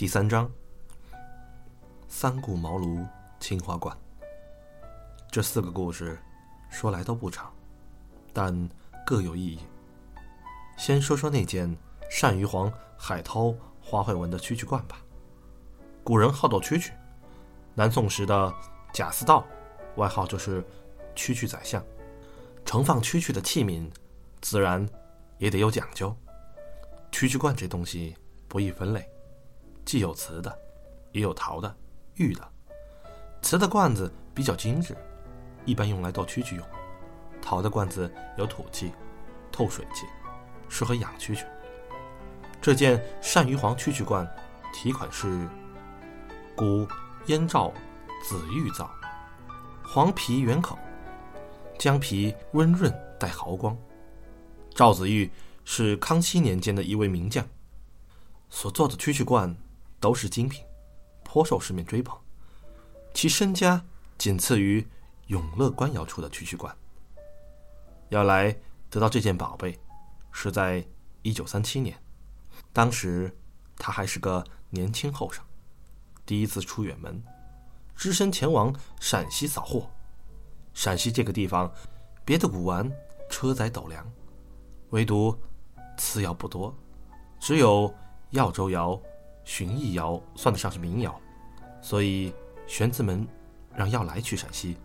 第三章：三顾茅庐青花观。这四个故事说来都不长，但各有意义。先说说那件鳝鱼黄海涛花卉纹的蛐蛐罐吧。古人好斗蛐蛐，南宋时的贾似道，外号就是“蛐蛐宰相”。盛放蛐蛐的器皿，自然也得有讲究。蛐蛐罐这东西不易分类，既有瓷的，也有陶的、玉的。瓷的罐子比较精致。一般用来倒蛐蛐用，陶的罐子有土气、透水气，适合养蛐蛐。这件鳝鱼黄蛐蛐罐，题款是“古燕赵紫玉造，黄皮圆口，姜皮温润带毫光。”赵子玉是康熙年间的一位名将，所做的蛐蛐罐都是精品，颇受市面追捧，其身家仅次于。永乐官窑出的蛐蛐罐，要来得到这件宝贝，是在一九三七年。当时他还是个年轻后生，第一次出远门，只身前往陕西扫货。陕西这个地方，别的古玩车载斗量，唯独瓷窑不多，只有耀州窑、寻邑窑算得上是民窑，所以玄子门让耀来去陕西。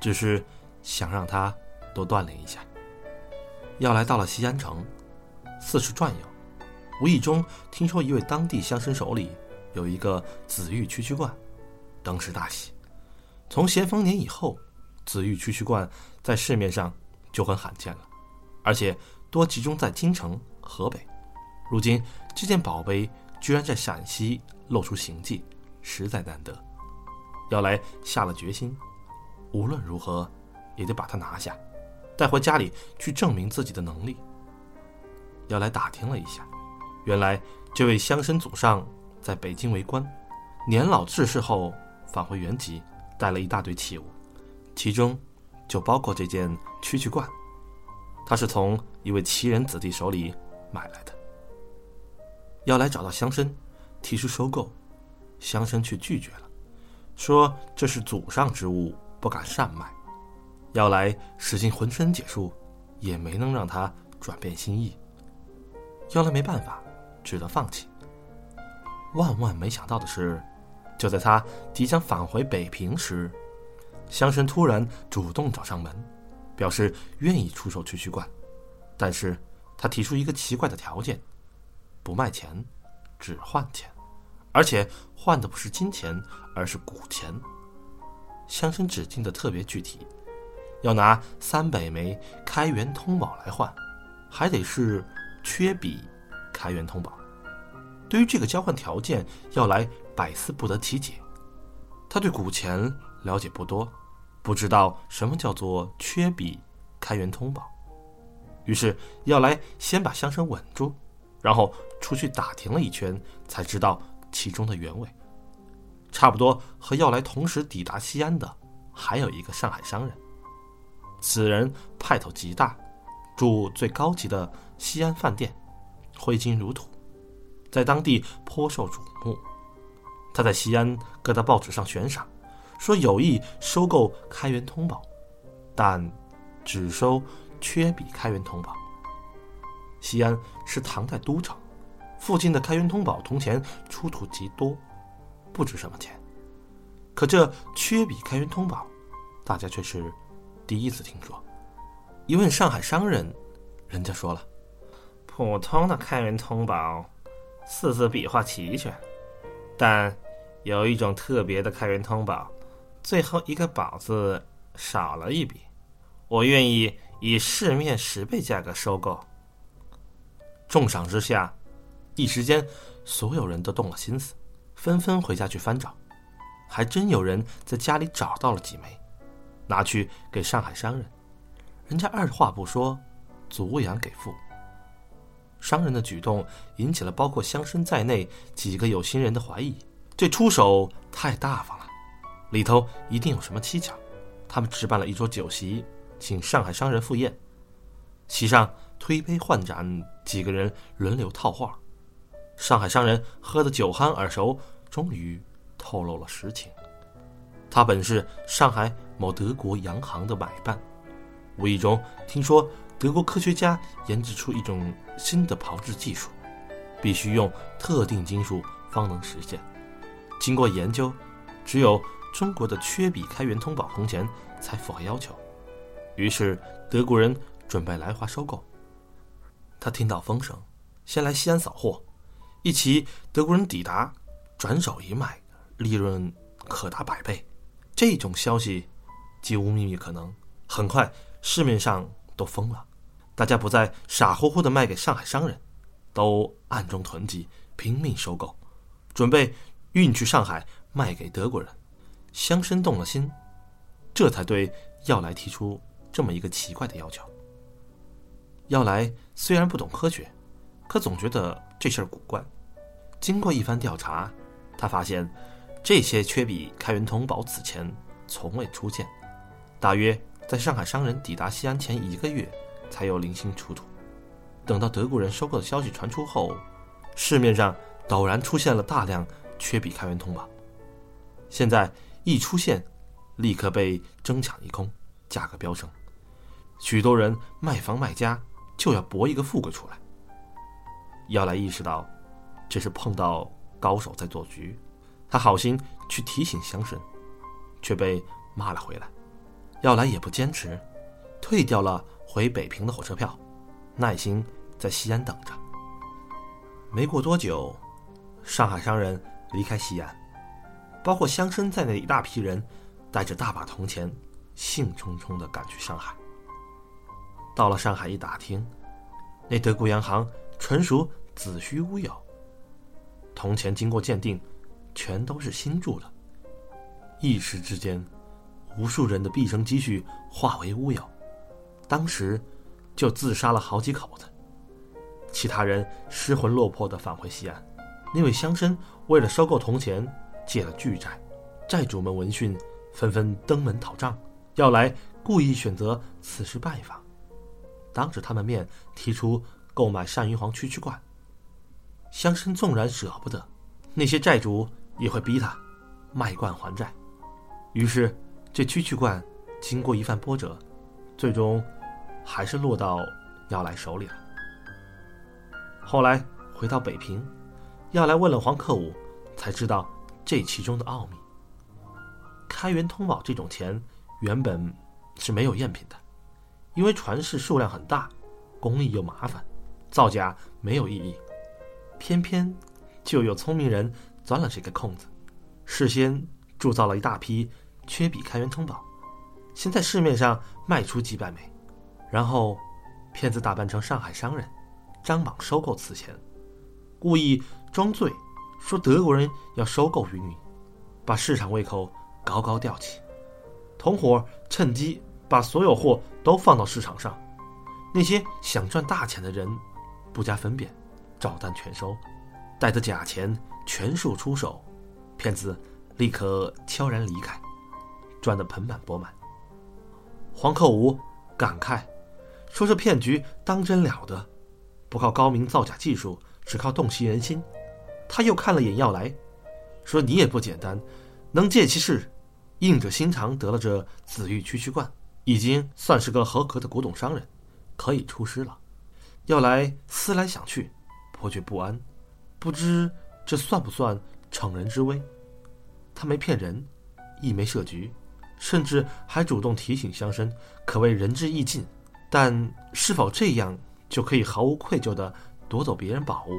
只是想让他多锻炼一下。要来到了西安城，四处转悠，无意中听说一位当地乡绅手里有一个紫玉蛐蛐罐，当时大喜。从咸丰年以后，紫玉蛐蛐罐在市面上就很罕见了，而且多集中在京城、河北。如今这件宝贝居然在陕西露出行迹，实在难得。要来下了决心。无论如何，也得把它拿下，带回家里去证明自己的能力。要来打听了一下，原来这位乡绅祖上在北京为官，年老致仕后返回原籍，带了一大堆器物，其中就包括这件蛐蛐罐，他是从一位奇人子弟手里买来的。要来找到乡绅，提出收购，乡绅却拒绝了，说这是祖上之物。不敢擅卖，要来使尽浑身解数，也没能让他转变心意。要来没办法，只得放弃。万万没想到的是，就在他即将返回北平时，乡绅突然主动找上门，表示愿意出售蛐蛐罐，但是他提出一个奇怪的条件：不卖钱，只换钱，而且换的不是金钱，而是古钱。乡绅指定的特别具体，要拿三百枚开元通宝来换，还得是缺笔开元通宝。对于这个交换条件，要来百思不得其解。他对古钱了解不多，不知道什么叫做缺笔开元通宝。于是要来先把乡绅稳住，然后出去打听了一圈，才知道其中的原委。差不多和要来同时抵达西安的，还有一个上海商人。此人派头极大，住最高级的西安饭店，挥金如土，在当地颇受瞩目。他在西安各大报纸上悬赏，说有意收购开元通宝，但只收缺笔开元通宝。西安是唐代都城，附近的开元通宝铜钱出土极多。不值什么钱，可这缺笔开元通宝，大家却是第一次听说。一问上海商人，人家说了，普通的开元通宝，四字笔画齐全，但有一种特别的开元通宝，最后一个宝字少了一笔，我愿意以市面十倍价格收购。重赏之下，一时间所有人都动了心思。纷纷回家去翻找，还真有人在家里找到了几枚，拿去给上海商人。人家二话不说，足阳给付。商人的举动引起了包括乡绅在内几个有心人的怀疑，这出手太大方了，里头一定有什么蹊跷。他们置办了一桌酒席，请上海商人赴宴，席上推杯换盏，几个人轮流套话。上海商人喝得酒酣耳熟，终于透露了实情。他本是上海某德国洋行的买办，无意中听说德国科学家研制出一种新的炮制技术，必须用特定金属方能实现。经过研究，只有中国的缺笔开元通宝铜钱才符合要求。于是德国人准备来华收购。他听到风声，先来西安扫货，一起德国人抵达，转手一卖，利润可达百倍。这种消息，几无秘密可能。很快，市面上都疯了，大家不再傻乎乎的卖给上海商人，都暗中囤积，拼命收购，准备运去上海卖给德国人。乡绅动了心，这才对要来提出这么一个奇怪的要求。要来虽然不懂科学，可总觉得这事儿古怪。经过一番调查，他发现。这些缺笔开元通宝此前从未出现，大约在上海商人抵达西安前一个月才有零星出土。等到德国人收购的消息传出后，市面上陡然出现了大量缺笔开元通宝。现在一出现，立刻被争抢一空，价格飙升，许多人卖房卖家就要搏一个富贵出来。要来意识到，这是碰到高手在做局。他好心去提醒乡绅，却被骂了回来。要来也不坚持，退掉了回北平的火车票，耐心在西安等着。没过多久，上海商人离开西安，包括乡绅在内的一大批人，带着大把铜钱，兴冲冲地赶去上海。到了上海一打听，那德国洋行纯属子虚乌有，铜钱经过鉴定。全都是新铸的，一时之间，无数人的毕生积蓄化为乌有，当时就自杀了好几口子，其他人失魂落魄的返回西安。那位乡绅为了收购铜钱，借了巨债，债主们闻讯纷纷登门讨账，要来故意选择此时拜访，当着他们面提出购买单于黄区区罐。乡绅纵然舍不得，那些债主。也会逼他卖罐还债，于是这蛐蛐罐经过一番波折，最终还是落到要来手里了。后来回到北平，要来问了黄克武，才知道这其中的奥秘。开元通宝这种钱原本是没有赝品的，因为传世数量很大，工艺又麻烦，造假没有意义。偏偏就有聪明人。钻了这个空子，事先铸造了一大批缺笔开元通宝，先在市面上卖出几百枚，然后骗子打扮成上海商人，张榜收购此钱，故意装醉，说德国人要收购云云，把市场胃口高高吊起。同伙趁机把所有货都放到市场上，那些想赚大钱的人不加分辨，照单全收，带着假钱。全数出手，骗子立刻悄然离开，赚得盆满钵满。黄克武感慨说：“这骗局当真了得，不靠高明造假技术，只靠洞悉人心。”他又看了眼耀来，说：“你也不简单，能借其势，硬着心肠得了这紫玉区区罐，已经算是个合格的古董商人，可以出师了。”耀来思来想去，颇觉不安，不知。这算不算乘人之危？他没骗人，亦没设局，甚至还主动提醒乡绅，可谓仁至义尽。但是否这样就可以毫无愧疚地夺走别人宝物？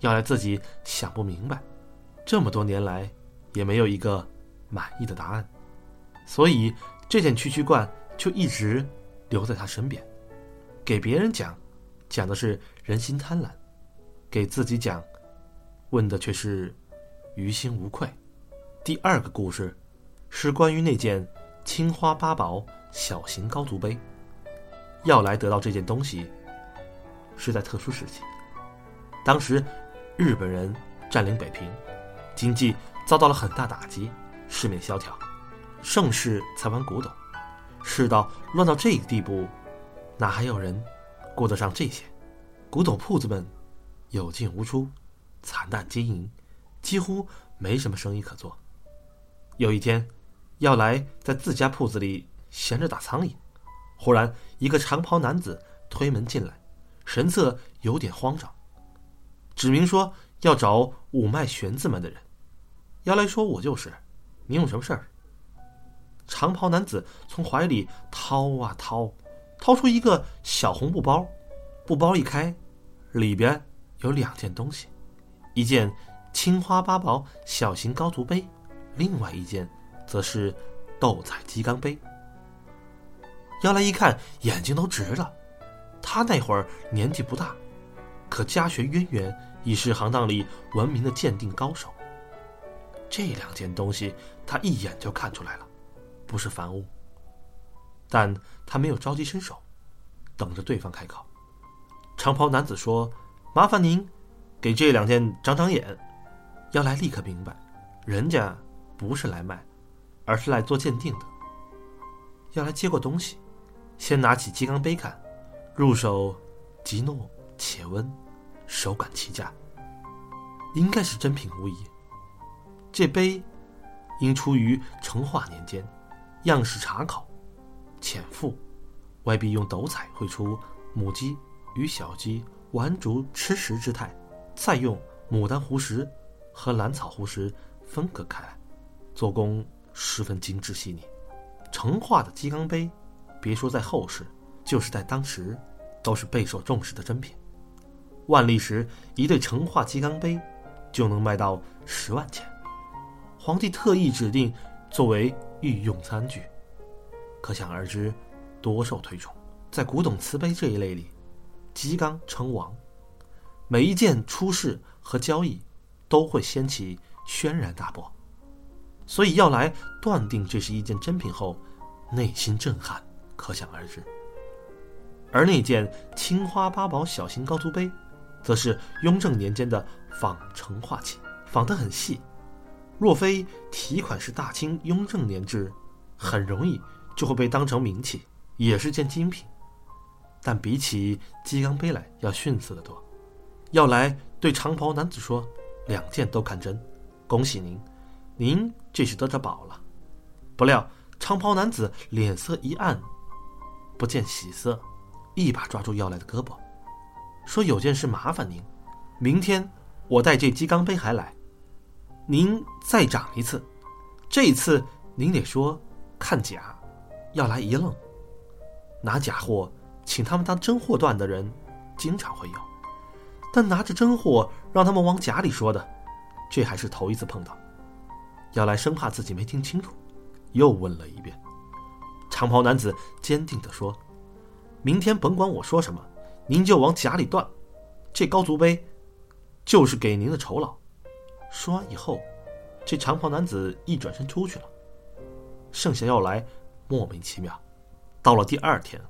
要来自己想不明白。这么多年来，也没有一个满意的答案。所以这件蛐蛐罐就一直留在他身边。给别人讲，讲的是人心贪婪；给自己讲。问的却是于心无愧。第二个故事是关于那件青花八宝小型高足杯。要来得到这件东西是在特殊时期，当时日本人占领北平，经济遭到了很大打击，市面萧条，盛世才玩古董，世道乱到这个地步，哪还有人顾得上这些？古董铺子们有进无出，惨淡经营，几乎没什么生意可做。有一天，要来在自家铺子里闲着打苍蝇，忽然一个长袍男子推门进来，神色有点慌张，指明说要找五脉玄子们的人。要来说：“我就是，你有什么事儿？”长袍男子从怀里掏啊掏，掏出一个小红布包，布包一开，里边有两件东西，一件青花八宝小型高足杯，另外一件则是斗彩鸡缸杯。姚来一看，眼睛都直了。他那会儿年纪不大，可家学渊源，已是行当里闻名的鉴定高手。这两件东西，他一眼就看出来了。不是凡物，但他没有着急伸手，等着对方开口。长袍男子说：“麻烦您给这两件长长眼。”要来立刻明白，人家不是来卖，而是来做鉴定的。要来接过东西，先拿起鸡缸杯看，入手极糯且温，手感奇佳，应该是真品无疑。这杯应出于成化年间。样式茶口，浅腹，外壁用斗彩绘出母鸡与小鸡玩竹吃食之态，再用牡丹湖石和兰草湖石分隔开来，做工十分精致细腻。成化的鸡缸杯，别说在后世，就是在当时，都是备受重视的珍品。万历时，一对成化鸡缸杯就能卖到十万钱，皇帝特意指定作为。御用餐具，可想而知，多受推崇。在古董瓷杯这一类里，鸡缸称王，每一件出世和交易，都会掀起轩然大波。所以要来断定这是一件真品后，内心震撼，可想而知。而那件青花八宝小型高足杯，则是雍正年间的仿成化器，仿得很细。若非提款是大清雍正年制，很容易就会被当成名器，也是件精品。但比起鸡缸杯来，要逊色得多。要来对长袍男子说：“两件都看真，恭喜您，您这是得着宝了。”不料长袍男子脸色一暗，不见喜色，一把抓住要来的胳膊，说：“有件事麻烦您，明天我带这鸡缸杯还来。”您再涨一次，这一次您得说看假，要来一愣。拿假货请他们当真货断的人，经常会有，但拿着真货让他们往假里说的，这还是头一次碰到。要来生怕自己没听清楚，又问了一遍。长袍男子坚定地说：“明天甭管我说什么，您就往假里断，这高足杯就是给您的酬劳。”说完以后，这长袍男子一转身出去了。剩下要来，莫名其妙。到了第二天，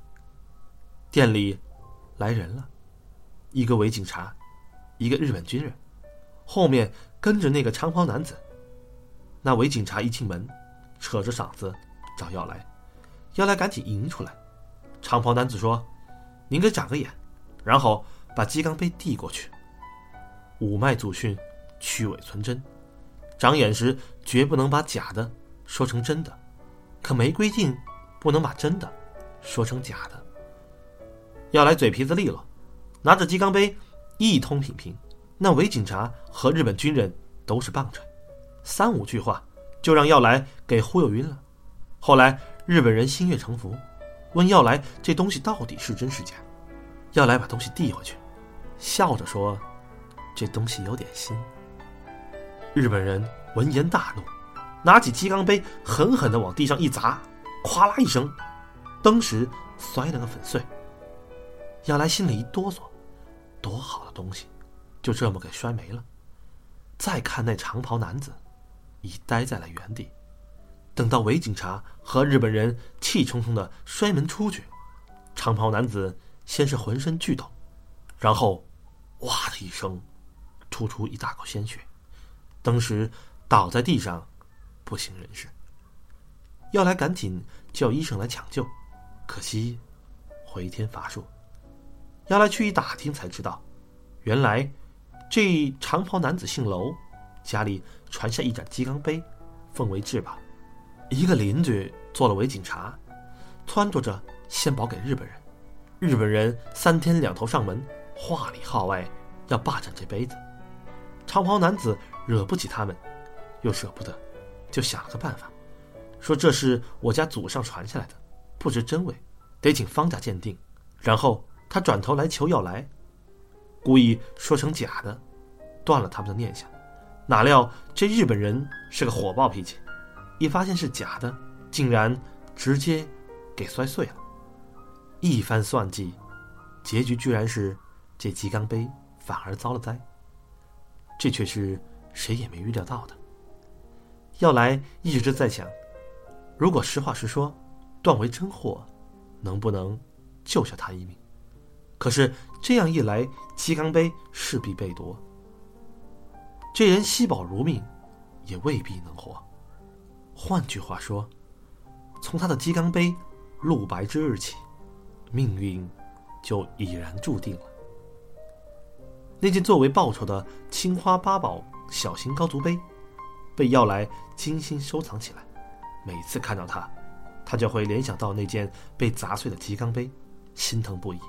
店里来人了，一个伪警察，一个日本军人，后面跟着那个长袍男子。那伪警察一进门，扯着嗓子找要来，要来赶紧迎出来。长袍男子说：“您给长个眼。”然后把鸡缸杯递过去。五脉祖训。去伪存真，长眼时绝不能把假的说成真的，可没规定不能把真的说成假的。要来嘴皮子利落，拿着鸡缸杯一通品评。那伪警察和日本军人都是棒槌，三五句话就让要来给忽悠晕了。后来日本人心悦诚服，问要来这东西到底是真是假。要来把东西递回去，笑着说：“这东西有点新。”日本人闻言大怒，拿起鸡缸杯狠狠的往地上一砸，咵啦一声，当时摔了个粉碎。亚来心里一哆嗦，多好的东西，就这么给摔没了。再看那长袍男子，已呆在了原地。等到伪警察和日本人气冲冲的摔门出去，长袍男子先是浑身剧抖，然后哇的一声，吐出一大口鲜血。当时倒在地上，不省人事。要来赶紧叫医生来抢救，可惜回天乏术。要来去一打听才知道，原来这长袍男子姓楼，家里传下一盏鸡缸杯，奉为至宝。一个邻居做了伪警察，撺掇着献宝给日本人。日本人三天两头上门，话里话外要霸占这杯子。长袍男子惹不起他们，又舍不得，就想了个办法，说这是我家祖上传下来的，不知真伪，得请方家鉴定。然后他转头来求要来，故意说成假的，断了他们的念想。哪料这日本人是个火爆脾气。一发现是假的，竟然直接给摔碎了。一番算计，结局居然是这鸡缸杯反而遭了灾。这却是谁也没预料到的。要来一直在想，如果实话实说，断为真货，能不能救下他一命？可是这样一来，鸡缸杯势必被夺。这人惜宝如命，也未必能活。换句话说，从他的鸡缸杯露白之日起，命运就已然注定了。那件作为报酬的青花八宝小型高足杯，被要来精心收藏起来。每次看到它，他就会联想到那件被砸碎的鸡缸杯，心疼不已。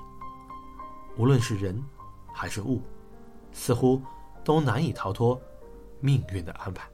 无论是人，还是物，似乎都难以逃脱命运的安排。